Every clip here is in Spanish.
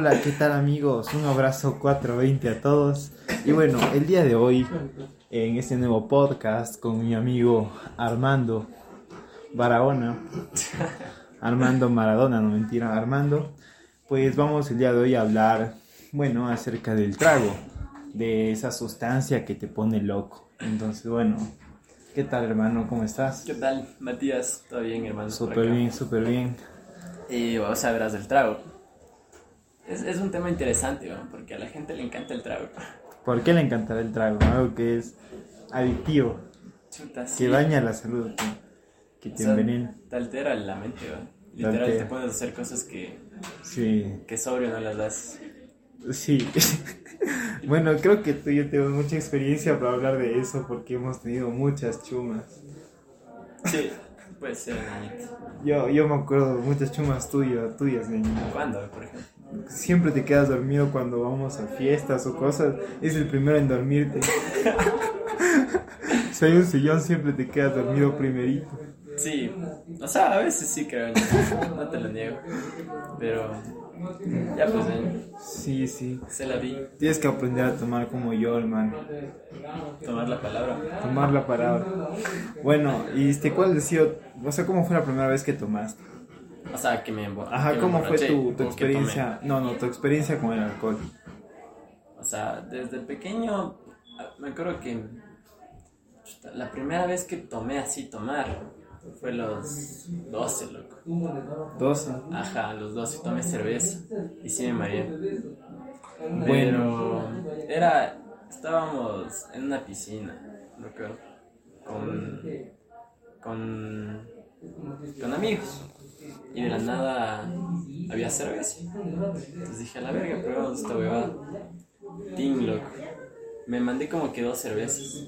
Hola, ¿qué tal amigos? Un abrazo 420 a todos. Y bueno, el día de hoy, en este nuevo podcast con mi amigo Armando Barahona, Armando Maradona, no mentira, Armando, pues vamos el día de hoy a hablar, bueno, acerca del trago, de esa sustancia que te pone loco. Entonces, bueno, ¿qué tal hermano? ¿Cómo estás? ¿Qué tal, Matías? ¿Todo bien, hermano? Súper bien, súper bien. Y vamos a verás del trago. Es, es un tema interesante, ¿no? porque a la gente le encanta el trago. ¿Por qué le encantará el trago? Algo que es adictivo, Chuta, sí. que daña la salud, que, que O te sea, envenena. Te altera la mente, ¿no? Literal, te a hacer cosas que, Sí, que sobrio no las das. sí. bueno, creo que tú y yo tenemos mucha experiencia para hablar de eso porque hemos tenido muchas chumas. Sí, puede ser, niñito. Yo, yo me acuerdo de muchas chumas tuyas, tuyas, niño. ¿Cuándo, por ejemplo? Siempre te quedas dormido cuando vamos a fiestas o cosas. Es el primero en dormirte. si hay un sillón, siempre te quedas dormido primerito. Sí, o sea, a veces sí creo, no te lo niego. Pero ya pues, eh, Sí, sí. se la vi, Tienes que aprender a tomar como yo, hermano. tomar la palabra. Tomar la palabra. Bueno, y este, ¿cuál ha sido, o sea, cómo fue la primera vez que tomaste? O sea, que me embo- Ajá, me ¿cómo fue emborraché, tu, tu experiencia? No, no, tu experiencia con el alcohol. O sea, desde pequeño, me acuerdo que la primera vez que tomé así tomar fue los 12, loco. 12. Ajá, los 12 tomé cerveza y sí me mareé. Bueno. Pero era, estábamos en una piscina, loco, con, con, con amigos. Y de la nada había cerveza. Entonces dije, a la verga, probamos esta huevada. Ting, loco. Me mandé como que dos cervezas.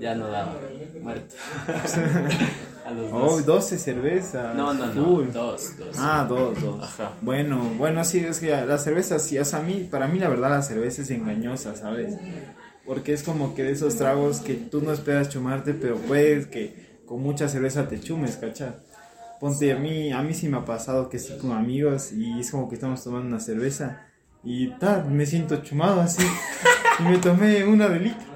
Ya no daba. Muerto. a los Oh, dos. 12 cervezas. no, no, no. Dos, dos. Ah, dos, dos. Ajá. Bueno, bueno, sí, es que la cerveza, sí, o sea, a mí, para mí la verdad la cerveza es engañosa, ¿sabes? Porque es como que de esos tragos que tú no esperas chumarte, pero puedes que con mucha cerveza te chumes, ¿cachai? Ponte, a mí, a mí sí me ha pasado que sí con amigos y es como que estamos tomando una cerveza y tal, me siento chumado así y me tomé una de litro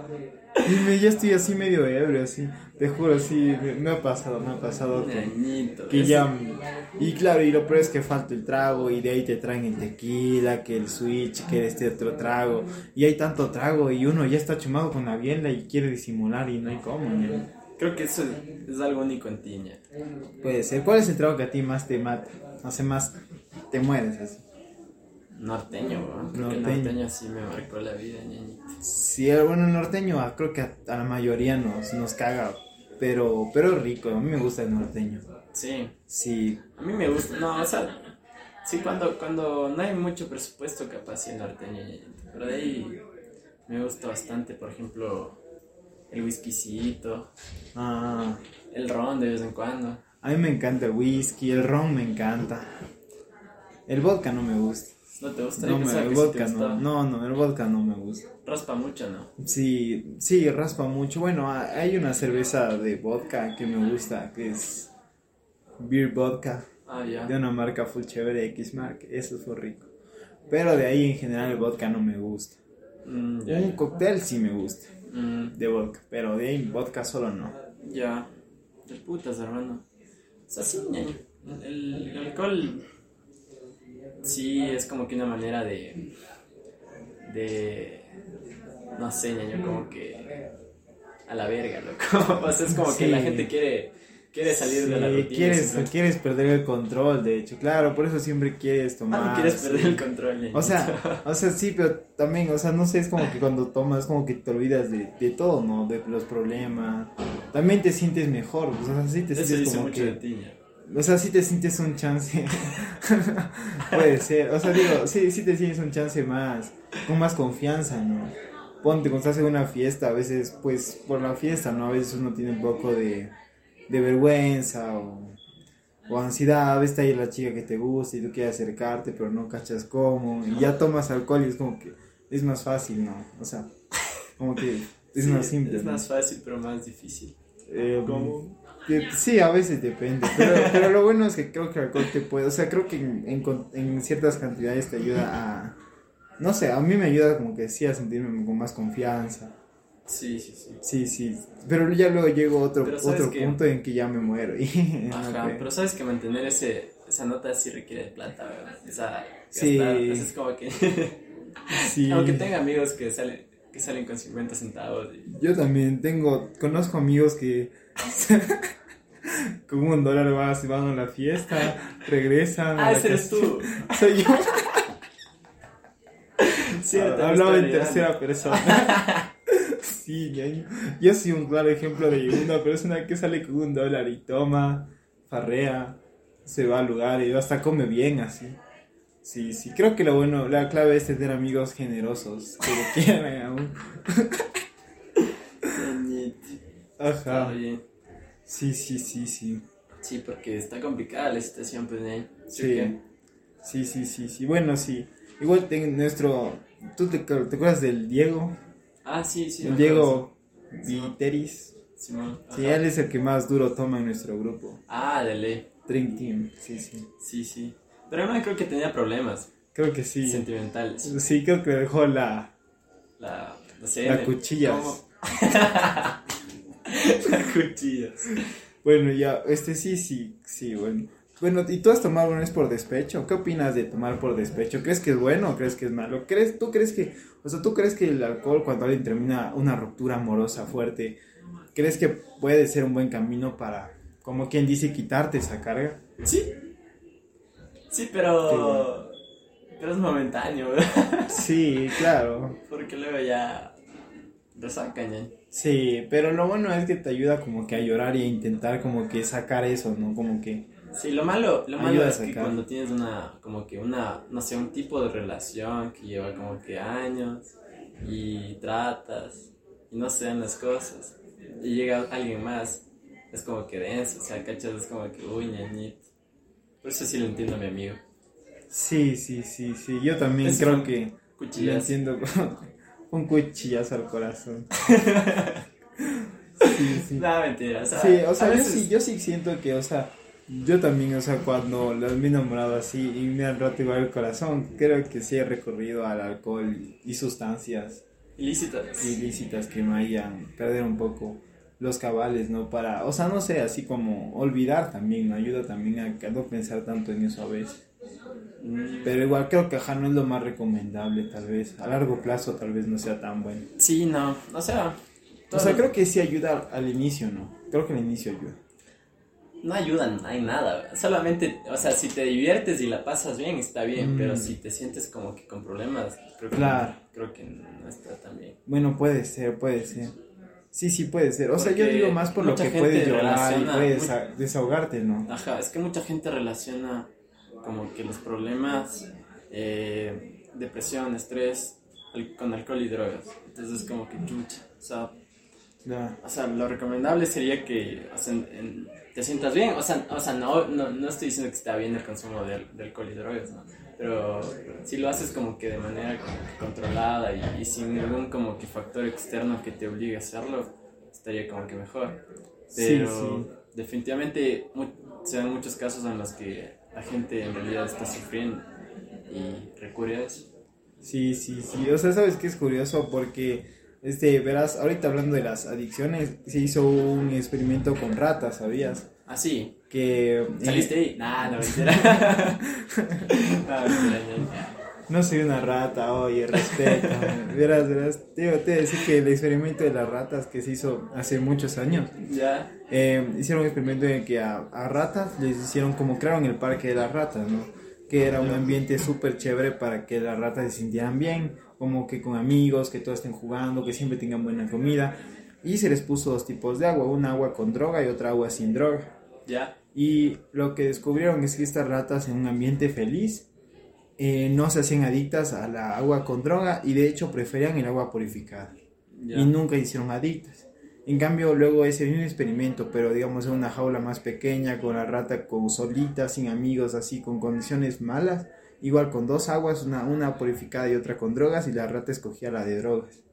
y me, ya estoy así medio ebrio, así, te juro, sí, me, me ha pasado, me ha pasado que Ñañito. que ya y claro y lo peor es que falta el trago y de ahí te traen el tequila que el switch que este otro trago y hay tanto trago y uno ya está chumado con la biela y quiere disimular y no hay cómo ña. Creo que eso es algo único en ti, ña. puede ser cuál es el trago que a ti más te mata hace más te mueres así Norteño, bro. Creo que Norteño. el norteño sí me marcó la vida, ñañito. sí bueno el norteño ah, creo que a, a la mayoría nos nos caga pero pero rico a mí me gusta el norteño Sí. sí A mí me gusta, no, o sea, sí, cuando, cuando no hay mucho presupuesto, capaz sí el norteño. Pero de ahí me gusta bastante, por ejemplo, el whiskycito, ah el ron de vez en cuando. a mí me encanta el whisky el ron me encanta el vodka no me gusta ¿No te gusta? No, me- el sí vodka no, no, no, el vodka no me gusta. Raspa mucho, ¿no? Sí, sí, raspa mucho. Bueno, ha- hay una cerveza de vodka que me gusta, que es Beer Vodka, Ah, ya. de una marca full chévere, X-Mark, eso fue rico. Pero de ahí en general el vodka no me gusta. Mm, Un cóctel sí me gusta, Mm, de vodka, pero de ahí vodka solo no. ya. De putas, hermano. O sea, sí, ñaño. El, el alcohol sí es como que una manera de. de. no sé, ñaño, como que. a la verga, loco. O sea, es como que la gente quiere. quiere salir de la rutina. quieres, quieres perder el control, de hecho, claro, por eso siempre quieres tomar. Ah, no quieres perder el control, ñaño. O sea, o sea, sí, pero también, o sea, no sé, es como que cuando tomas, como que te olvidas de, de todo, ¿no? De los problemas. También te sientes mejor, o sea, sí te Eso sientes dice como mucho de que... ti. O sea, sí te sientes un chance. Puede ser. O sea, digo, sí, sí te sientes un chance más, con más confianza, ¿no? Ponte, cuando estás en una fiesta, a veces, pues, por la fiesta, ¿no? A veces uno tiene un poco de, de vergüenza o, o ansiedad. A veces está ahí la chica que te gusta y tú quieres acercarte, pero no cachas cómo. Y ya tomas alcohol y es como que es más fácil, ¿no? O sea, como que es Sí, más simple. Es ¿no? más fácil, pero más difícil. Eh, ¿Cómo? Sí, a veces depende, pero, pero lo bueno es que creo que el alcohol te puede, o sea, creo que en, en con- en ciertas cantidades te ayuda a, no sé, a mí me ayuda como que sí a sentirme con más confianza, Sí, sí, sí. sí, sí, pero ya luego llego a otro, Pero ¿sabes otro punto en que ya me muero y Ajá, pero sabes que mantener ese, esa nota sí requiere de plata, ¿verdad? Esa, Sí. gastar, entonces es como que, Sí. aunque tenga amigos que salen, que salen con 50 centavos y Yo también tengo, conozco amigos que con un dólar van, se van a la fiesta, regresan. Ah, ese eres tú. Soy yo. Cierto, me Hablaba en tercera persona. sí, yo, yo soy un claro ejemplo de una persona que sale con un dólar y toma, farrea, se va al lugar y hasta come bien así. Sí, sí, creo que lo bueno, la clave es tener amigos generosos que lo quieran aún. Ajá. bien. Sí, sí, sí, sí. Sí, porque está complicada la situación, pues, ¿eh? ¿Sí Sí. Sí, sí, sí. Bueno, sí. Igual ten- nuestro... ¿Tú te, te acuerdas del Diego? Ah, sí, sí. el Diego Viteris. sí. Simón. Sí, ajá. él es el que más duro toma en nuestro grupo. Ah, de ley. Dream Team. Sí, sí. Sí, sí. Pero no creo que tenía problemas Creo que sí. sentimentales. Sí, creo que dejó la... La, La cuchillas. ¿cómo? la cuchillas. Bueno, ya, este sí, sí, sí, bueno. Bueno, ¿y tú has tomado una vez por despecho? ¿Qué opinas de tomar por despecho? ¿Crees que es bueno o crees que es malo? ¿Crees, ¿Tú crees que, o sea, tú crees que el alcohol cuando alguien termina una ruptura amorosa fuerte, crees que puede ser un buen camino para, como quien dice, quitarte esa carga? Sí. Sí, pero. Pero es momentáneo, Sí, claro. Porque luego ya. Resacan ya. Sí, pero lo bueno es que te ayuda como que a llorar y a intentar como que sacar eso, ¿no? Como que... Sí, lo malo, lo malo es que cuando tienes una, como que una, no sé, un tipo de relación que lleva como que años y tratas y no se dan las cosas y llega alguien más, es como que denso, o sea, cachas, es como que, uy, ñañito. Por eso sí lo entiendo a mi amigo. Sí, sí, sí, sí. Yo también Es creo que... Lo entiendo como un cuchillazo al corazón. sí, sí. No, mentira, o sea, Sí, o sea, yo veces- sí, yo sí siento que, o sea, yo también, o sea, cuando me he enamorado así y me han roto igual el corazón, creo que sí he recurrido al alcohol y sustancias ilícitas. ilícitas que me hayan perder un poco los cabales, ¿no? Para, o sea, no sé, así como olvidar también, me ayuda también a, no pensar tanto en eso a veces. Pero igual creo que ajá no es lo más recomendable, tal vez. A largo plazo tal vez no sea tan bueno. Sí, no, o sea, O sea, creo que sí ayuda al inicio, ¿no? Creo que al inicio ayuda. no ayudan, no hay nada. Solamente, o sea, si te diviertes y la pasas bien, está bien, Mm. pero si te sientes como que con problemas, creo que, Claro. creo que no está tan bien. Bueno, puede ser, puede ser. Sí, sí, puede ser. O sea, yo digo más por lo que puedes llorar y puedes muy- desahogarte, ¿no? Ajá, es que mucha gente relaciona como que los problemas, eh, depresión, estrés, con alcohol y drogas. Entonces es como que chucha. O sea, o sea, lo recomendable sería que o sea, en- te sientas bien. O sea, o sea no, no, no estoy diciendo que está bien el consumo de, de alcohol y drogas, ¿no? Pero si lo haces como que de manera que controlada y, y sin ningún como que factor externo que te obligue a hacerlo, estaría como que mejor. Pero sí. definitivamente se dan muchos casos en los que la gente en realidad está sufriendo y recurre a eso. Sí, sí, sí. O sea, ¿sabes qué es curioso? Porque, este, verás, ahorita hablando de las adicciones, se hizo un experimento con ratas, ¿sabías? Ah, sí. Que... ¿Saliste eh, ahí? Nah, no, mentira. no, soy una rata, oye, respeto. verás, verás, te, te decía que el experimento de las ratas que se hizo hace muchos años, Ya. eh, hicieron un experimento en que a, a ratas les hicieron como crearon el parque de las ratas, ¿no? Que era un ambiente súper chévere para que las ratas se sintieran bien, como que con amigos, que todos estén jugando, que siempre tengan buena comida. Y se les puso dos tipos de agua, una agua con droga y otra agua sin droga. Ya. Y lo que descubrieron es que estas ratas en un ambiente feliz eh, no se hacían adictas a la agua con droga y de hecho preferían el agua purificada y nunca hicieron adictas. En cambio, luego ese mismo experimento, pero digamos en una jaula más pequeña, con la rata con solita, sin amigos, así, con condiciones malas, igual con dos aguas, una, una purificada y otra con drogas, y la rata escogía la de drogas.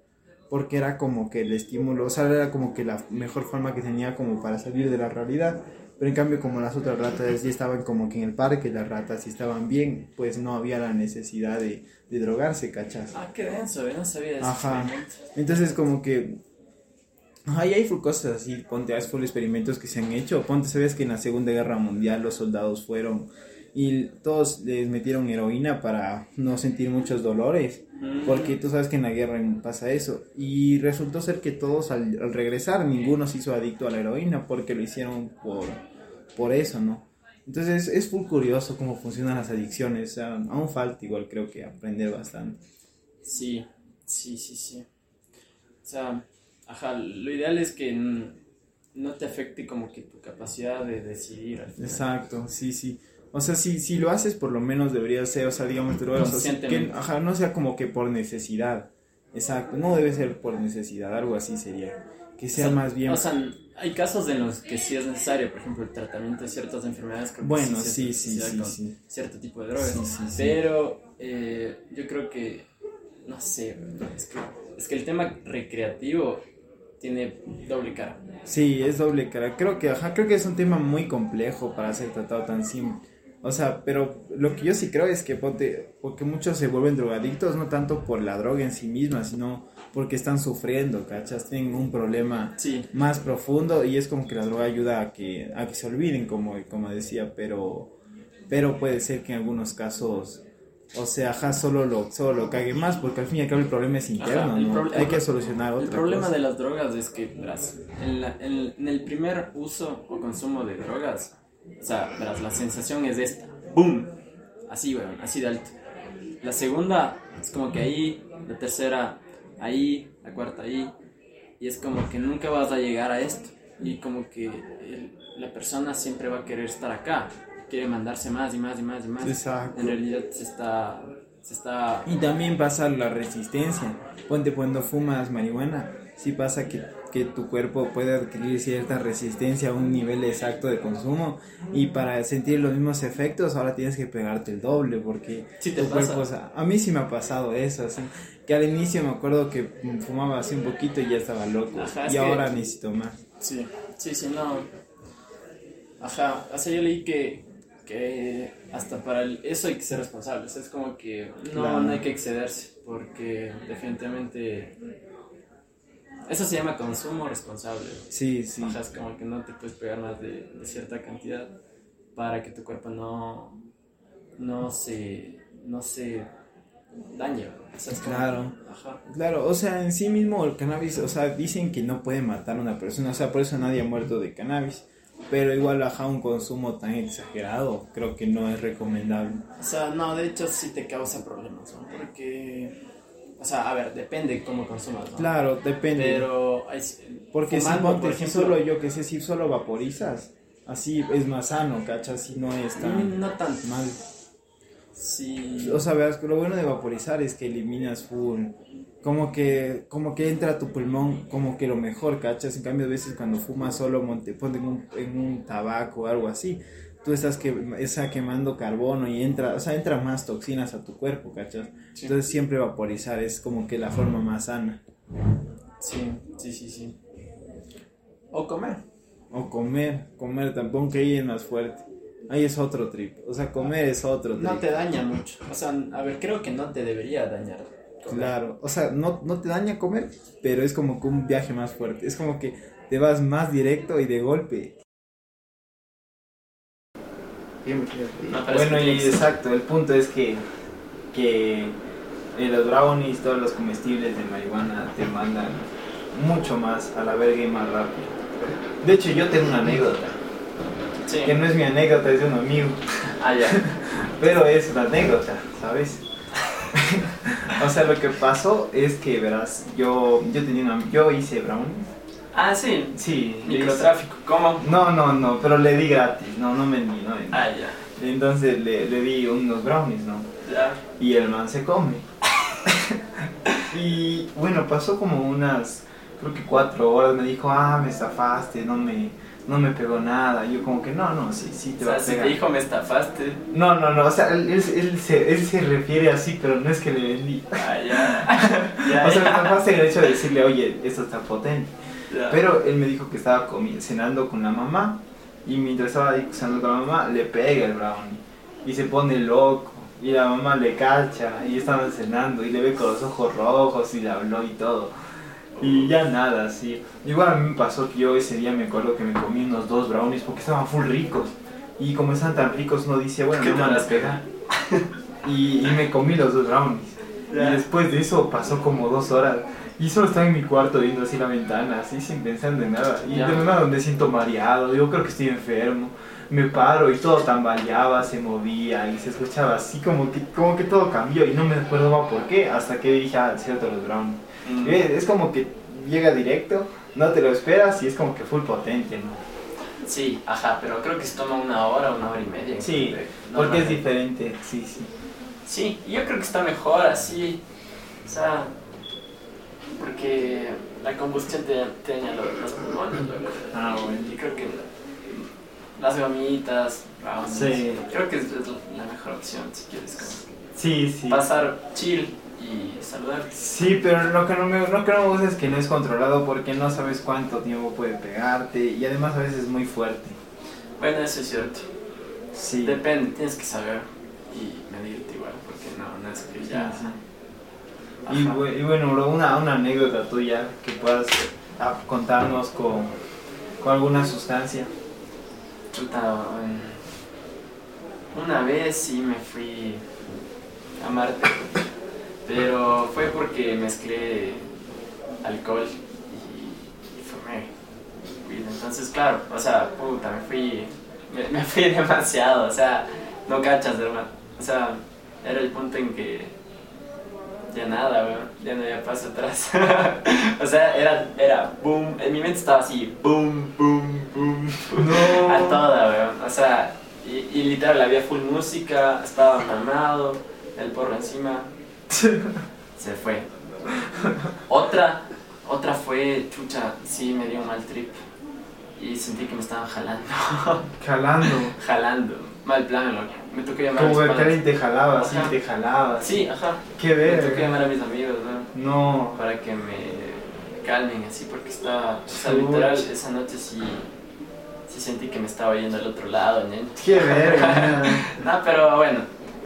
Porque era como que el estímulo, o sea, era como que la mejor forma que tenía como para salir de la realidad. Pero en cambio, como las otras ratas ya estaban como que en el parque, las ratas sí estaban bien, pues no había la necesidad de, de drogarse, ¿cachas? Ah, qué denso, yo no sabía ese Ajá. Entonces, como que. Ajá, y hay cosas así. Ponte, hay full experimentos que se han hecho. Ponte, sabes que en la Segunda Guerra Mundial los soldados fueron y todos les metieron heroína para no sentir muchos dolores. Mm. Porque tú sabes que en la guerra pasa eso. Y resultó ser que todos al, al regresar, ninguno se hizo adicto a la heroína porque lo hicieron por, por eso, ¿no? Entonces es full curioso cómo funcionan las adicciones. O sea, aún falta igual creo que aprender bastante. Sí, sí, sí, sí. O sea, ajá, lo ideal es que no te afecte como que tu capacidad de decidir al final. Exacto, sí, sí. O sea, si, si lo haces, por lo menos debería ser, o sea, digamos, sea, que, ajá, no sea como que por necesidad. Exacto, no debe ser por necesidad, algo así sería. Que sea O sea, más bien. O sea, hay casos en los que sí es necesario, por ejemplo, el tratamiento de ciertas enfermedades. creo bueno, sí, sí, sí, con sí. Cierto tipo de drogas. Sí, sí, sí. Pero eh, yo creo que, no sé, es que, es que el tema recreativo tiene doble cara. Sí, es doble cara. Creo que, ajá, creo que es un tema muy complejo para ser tratado tan simple. O sea, pero lo que yo sí creo es que ponte, porque muchos se vuelven drogadictos no tanto por la droga en sí misma, sino porque están sufriendo, ¿cachas? Tienen un problema Sí, más profundo y es como que la droga ayuda a que, a que se olviden, como, como decía, pero, pero puede ser que en algunos casos, o sea, ajá, solo lo, solo lo cague más, porque al fin y al cabo el problema es interno, Ajá, ¿no? Hay que solucionar otra El problema cosa. de las drogas es que, verás, en, la- en- en el primer uso o consumo de drogas, o sea, verás, la sensación es esta, ¡boom! Así, weón, así de alto. La segunda es como que ahí, la tercera ahí, la cuarta ahí, y es como que nunca vas a llegar a esto. Y como que el- la persona siempre va a querer estar acá, quiere mandarse más y más y más y más. Exacto. En realidad se está, se está Y también pasa la resistencia. Ponte cuando fumas marihuana, sí pasa que, que tu cuerpo puede adquirir cierta resistencia a un nivel exacto de consumo y para sentir los mismos efectos ahora tienes que pegarte el doble porque Sí te tu pasa. cuerpo, o sea, a mí sí me ha pasado eso, así que al inicio me acuerdo que fumaba así un poquito y ya estaba loco Ajá, es y que- ahora necesito más. Sí, sí, sí, no. Ajá, o sea, yo leí que, que hasta para el- eso hay que ser responsables. Es como que no, Claro. no hay que excederse, porque definitivamente eso se llama consumo responsable. Sí, sí. O sea, es como que no te puedes pegar más de, de cierta cantidad para que tu cuerpo no, no se, no se dañe. O sea, Claro. ajá. Claro, o sea, en sí mismo el cannabis, o sea, dicen que no puede matar a una persona, o sea, por eso nadie ha muerto de cannabis. Pero igual, ajá, un consumo tan exagerado, creo que no es recomendable. O sea, no, de hecho sí te causa problemas, ¿no? Porque, o sea, a ver, depende cómo consumas, ¿no? Claro, depende. Pero, hay, Porque si fumando, por ejemplo, solo yo que sé, si solo vaporizas, así es más sano, ¿cachas? Si no es tan mm, no tanto. mal. Sí. O sea, verás, lo bueno de vaporizar es que eliminas full. Como que, como que entra a tu pulmón como que lo mejor, ¿cachas? En cambio, a veces cuando fumas solo, monte, ponte en un, en un tabaco o algo así, tú estás que, está quemando carbono y entra, o sea, entra más toxinas a tu cuerpo, ¿cachas? Sí. Entonces siempre vaporizar es como que la forma más sana. Sí, sí, sí, sí. O comer. O comer, comer tampoco, que ahí es más fuerte. Ahí es otro trip. O sea, comer es otro trip. No te daña mucho. O sea, a ver, creo que no te debería dañar. comer. Claro, o sea, no, no te daña comer, pero es como que un viaje más fuerte. Es como que te vas más directo y de golpe. No, bueno, y exacto, el punto es que, que eh, los brownies, todos los comestibles de marihuana te mandan mucho más a la verga y más rápido. De hecho, yo tengo una anécdota, Sí. que no es mi anécdota, es de un amigo. Ah, ya. Pero es una anécdota, ¿sabes? o sea, lo que pasó es que, verás, yo, yo tenía una, yo hice brownies. Ah, sí. Sí. Microtráfico. ¿Cómo? No, no, no, pero le di gratis, no, no vendí, no vendí. Ah, ya. Entonces le, le di unos brownies, ¿no? Ya. Y el man se come. y bueno, pasó como unas, creo que cuatro horas, me dijo, ah, me estafaste, no me, no me pegó nada. Y yo como que, no, no, sí, sí te O va sea, a si pegar. te dijo me estafaste. No, no, no, o sea, él, él, él se, él se refiere así, pero no es que le vendí. Ah, ya. ya, O sea, me pasa el hecho de decirle, oye, esto está potente. Pero él me dijo que estaba cenando con la mamá y mientras estaba ahí cenando con la mamá le pega el brownie y se pone loco y la mamá le cacha y estaban cenando y le ve con los ojos rojos y le habló y todo. Y ya nada, sí. Igual a mí me pasó que yo ese día me acuerdo que me comí unos dos brownies porque estaban full ricos. Y como están tan ricos uno dice, bueno, ¿Qué no me van a vas a pegar. Y, y me comí los dos brownies. Y después de eso pasó como dos horas. Y solo estaba en mi cuarto viendo así la ventana, así sin pensar en nada. Y Ya. de nada me siento mareado, yo creo que estoy enfermo. Me paro y todo tambaleaba, se movía y se escuchaba así como que, como que todo cambió y no me acuerdo por qué hasta que dije, ah, cierto, los brownies. Mm. Eh, Es como que llega directo, no te lo esperas y es como que full potente, ¿no? Sí, ajá, pero creo que se toma una hora, una hora y media. Sí, inclusive, porque es diferente, sí, sí. Sí, yo creo que está mejor así. O sea, porque la combustión te, te daña los, los pulmones. Ah, bueno. Y creo que las gomitas, brownies, Sí. creo que es, es la mejor opción si quieres como Sí, sí. pasar chill y saludar. Sí, pero lo que, no me, lo que no me gusta es que no es controlado porque no sabes cuánto tiempo puede pegarte y además a veces es muy fuerte. Bueno, eso es cierto. Sí. Depende, tienes que saber y medirte igual, porque no, no es que ya. Sí, sí. Y, y bueno, bro, una, una anécdota tuya que puedas ah, contarnos con, con alguna sustancia. Um, una vez sí me fui a Marte, pero fue porque mezclé alcohol y, y fumé. Entonces, claro, o sea, puta, me fui, me, me fui demasiado, o sea, no cachas, hermano. O sea, era el punto en que ya nada, weón, ya no había paso atrás. o sea, era, era boom, en mi mente estaba así, boom, boom, boom. No. A toda, weón. O sea, y, y literal, había full música, estaba mamado, el porro encima. Se fue. Otra, otra fue, chucha, sí me dio un mal trip. Y sentí que me estaban jalando. Jalando. jalando. Mal plan, loco. Me tocó llamar a Como mis que alguien te jalaba, Ajá. te jalaba. Sí, ajá. Qué Me tocó ver. llamar a mis amigos, ¿no? No. Para que me calmen así, porque estaba. O sea, literal, esa noche sí. Sí sentí que me estaba yendo al otro lado, ¿no? Qué verga. No, pero bueno,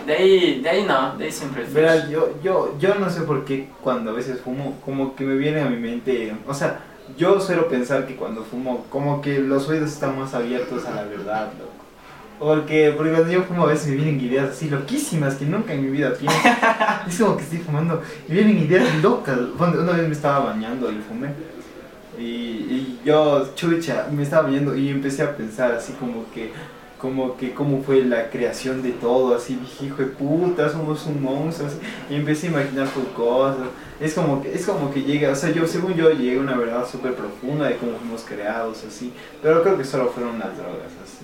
de ahí, de ahí no, de ahí siempre. Verás, yo, yo, yo no sé por qué cuando a veces fumo, como que me viene a mi mente, o sea, yo suelo pensar que cuando fumo, como que los oídos están más abiertos a la verdad, loco. Porque, porque cuando yo fumo a veces me vienen ideas así loquísimas que nunca en mi vida pienso. es como que estoy fumando y vienen ideas locas. Una vez me estaba bañando y fumé. Y, y yo, chucha, me estaba bañando y empecé a pensar así como que, como que cómo fue la creación de todo, así dije, hijo de puta, somos un monstruo, así, y empecé a imaginar full cosas, es como que, es como que llega, o sea, yo, según yo, llegué a una verdad súper profunda de cómo fuimos creados, así, pero creo que solo fueron las drogas, así,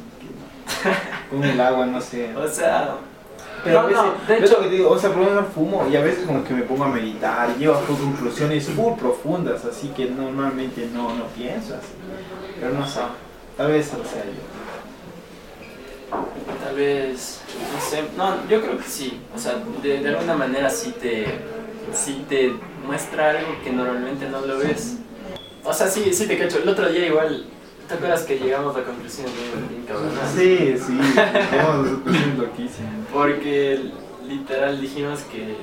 con el agua, no sé, O sea, pero a no, veces, no, de hecho- lo que digo, o sea, por lo menos fumo y a veces como que me pongo a meditar y llevo a conclusiones full profundas, así que normalmente no, no pienso así, pero no sé, tal vez o sea yo. tal vez, no sé, no, yo creo que sí, o sea, de, de alguna manera sí te, sí te muestra algo que normalmente no lo ves. O sea, sí, sí te cacho, el otro día igual, ¿te acuerdas que llegamos a la conclusión de bien? Sí, sí, tenemos conclusiones loquísimas. Porque literal dijimos que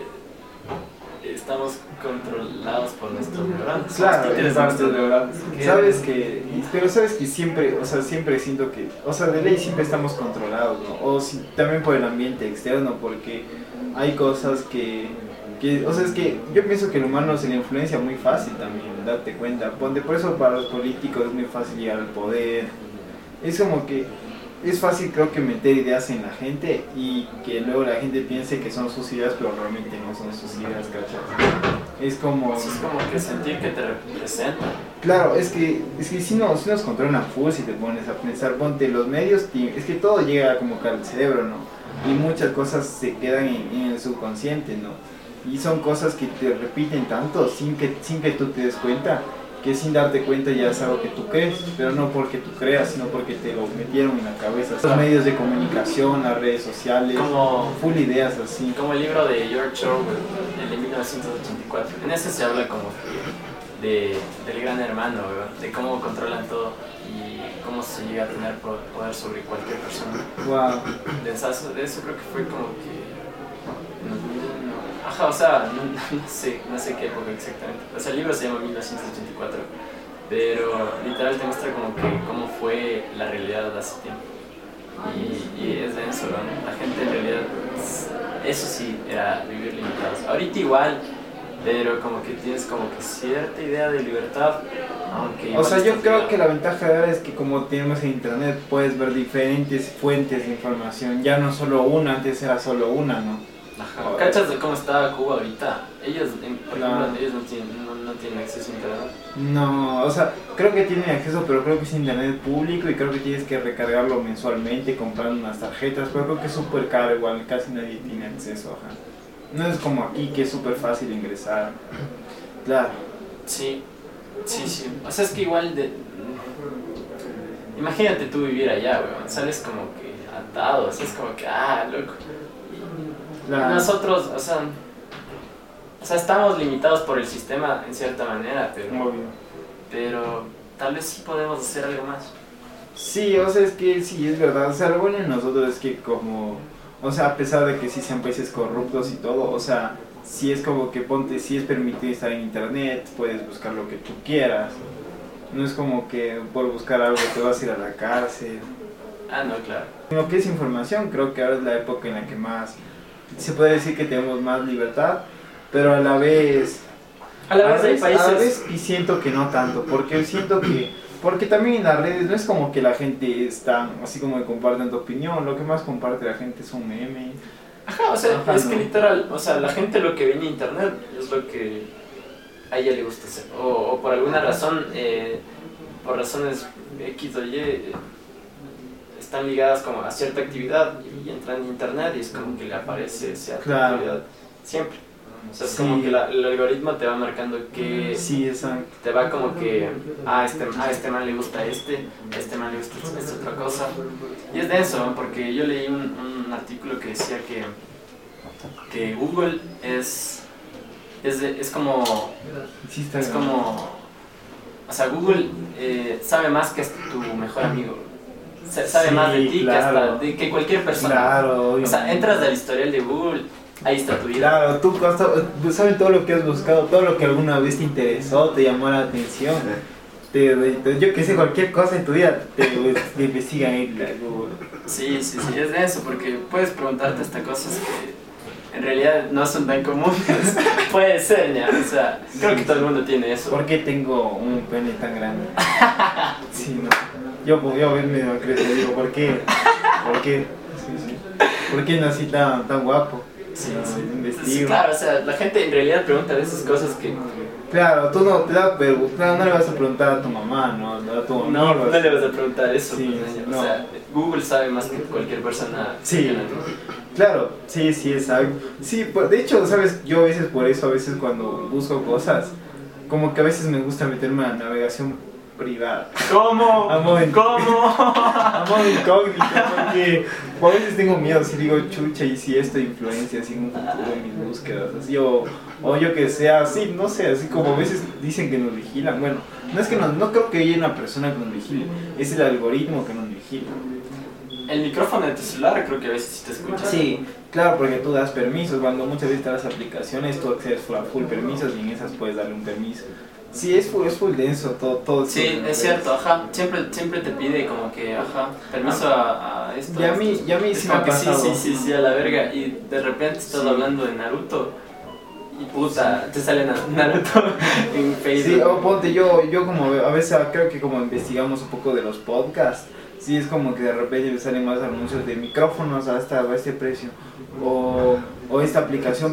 estamos controlados por nuestros neuronas. Claro, nuestros neuronas. Sabes que, pero sabes que siempre, o sea, siempre siento que, o sea, de ley siempre estamos controlados, ¿no? O si, también por el ambiente externo, porque hay cosas que, que, o sea, es que yo pienso que el humano se le influencia muy fácil también, darte cuenta. Ponte, por eso para los políticos es muy fácil llegar al poder. Es como que es fácil creo que meter ideas en la gente y que luego la gente piense que son sus ideas, pero realmente no son sus ideas, ¿cachas? Es como... Es como que sentir que te representa. Claro, es que, es que si, no, si nos controlan full si te pones a pensar, ponte los medios, es que todo llega como que al cerebro, ¿no? Y muchas cosas se quedan en, en el subconsciente, ¿no? Y son cosas que te repiten tanto sin que, sin que tú te des cuenta que sin darte cuenta ya es algo que tú crees, pero no porque tú creas, sino porque te lo metieron en la cabeza. Los medios de comunicación, las redes sociales, Como- full ideas así. Como el libro de George Orwell, el de 1984. En ese se habla como de, del gran hermano, de cómo controlan todo y cómo se llega a tener po- poder sobre cualquier persona. Wow. De eso, de eso creo que fue como que... en 2001. Ajá, o sea, no, no sé, no sé qué época exactamente. O sea, el libro se llama 1984, pero literal te muestra como que cómo fue la realidad de hace tiempo. Y, y es denso, ¿no? La gente en realidad, eso sí, era vivir limitados. Ahorita igual, pero como que tienes como que cierta idea de libertad, aunque... O sea, yo creo ligado. que la ventaja de ahora es que como tenemos en internet puedes ver diferentes fuentes de información, ya no solo una, antes era solo una, ¿no? Ajá. ¿Cachas de cómo está Cuba ahorita? Ellos, en- por Claro. ejemplo, ellos no tienen, no, no tienen acceso a internet. No, o sea, creo que tienen acceso, pero creo que es internet público y creo que tienes que recargarlo mensualmente comprando unas tarjetas, pero creo que es súper caro igual, casi nadie tiene acceso, ajá. No es como aquí que es súper fácil ingresar. Claro. Sí, sí, sí. O sea, es que igual de... Imagínate tú vivir allá, weón. Sales como que atado, o sea, es como que, ah, loco. Nosotros, o sea... O sea, estamos limitados por el sistema en cierta manera, pero, Obvio. pero tal vez sí podemos hacer algo más. Sí, o sea, es que sí, es verdad. O sea, lo bueno en nosotros es que como, o sea, a pesar de que sí sean países corruptos y todo, o sea, sí es como que ponte, sí es permitido estar en internet, puedes buscar lo que tú quieras. No es como que por buscar algo te vas a ir a la cárcel. Ah, no, claro. Lo que es información, creo que ahora es la época en la que más se puede decir que tenemos más libertad, pero a la vez A la vez hay a países... la vez y siento que no tanto, porque siento que, porque también en las redes no es como que la gente está así como que comparten tu opinión, lo que más comparte la gente es un meme. Ajá, o sea, Ajá, es que literal, o sea, la gente lo que ve en internet es lo que a ella le gusta hacer. O, o por alguna razón, eh, por razones X o Y, eh, están ligadas como a cierta actividad y entran en internet y es como que le aparece Claro. actividad siempre. O sea, es Sí. como que la- el algoritmo te va marcando que Sí, exacto. te va como que a este, a este man le gusta este, a este man le gusta esta otra cosa. Y es denso, ¿no? porque yo leí un, un artículo que decía que, que Google es, es, de- es como, es como, o sea, Google eh, sabe más que tu mejor amigo. Sa- Sabe Sí, más de ti claro. que, hasta, de, que cualquier persona. Claro, O sea, entras al historial de Google, ahí está tu vida. Claro, tú saben todo lo que has buscado, todo lo que alguna vez te interesó, te llamó la atención. Te, te- yo que sé, cualquier cosa en tu vida te, te investigan en Google. Sí, sí, sí, es denso porque puedes preguntarte hasta cosas que en realidad no son tan comunes. Puede ser, ya, o sea, creo que todo el mundo tiene eso. ¿Por qué tengo un pene tan grande? Sí, no. Yo, yo me lo creo, digo, ¿por qué? ¿Por qué? Sí, sí. ¿Por qué nací tan, tan guapo? Sí, No, sí. claro, o sea, la gente en realidad pregunta de esas cosas que Claro, tú no, te da, pero, claro, no le vas a preguntar a tu mamá, ¿no? A tu no, amigo, no le vas a preguntar eso. Sí, pues, sí, o no. sea, Google sabe más que cualquier persona. Sí. a. Claro, sí, sí, exacto. Sí, pues, de hecho, ¿sabes? Yo a veces por eso, a veces cuando busco cosas, como que a veces me gusta meterme a la navegación privada. ¿Cómo? A modo, ¿Cómo? a modo incógnito, porque a veces tengo miedo, si digo chucha y si esto influencia así en un futuro en mis búsquedas, así, o, o yo que sea, así, no sé, así como a veces dicen que nos vigilan, bueno, no es que nos, no creo que haya una persona que nos vigile, es el algoritmo que nos vigila. El micrófono de tu celular creo que a veces sí te escucha. Sí, claro, porque tú das permisos. Cuando muchas veces te das aplicaciones, tú accedes a full permisos y en esas puedes darle un permiso. Sí, es full, es full denso todo. todo Sí, es cierto, ajá. Siempre, siempre te pide como que, ajá, permiso a, a esto. Y a mí, esto. y a mí sí me ha pasado. sí, sí, sí, a la verga. Y de repente estás Sí. hablando de Naruto. Y puta, te sale Na- Naruto en Facebook. Sí, o ponte, yo, yo como a veces creo que como investigamos un poco de los podcasts, sí es como que de repente me salen más anuncios de micrófonos hasta a este precio. O, o esta aplicación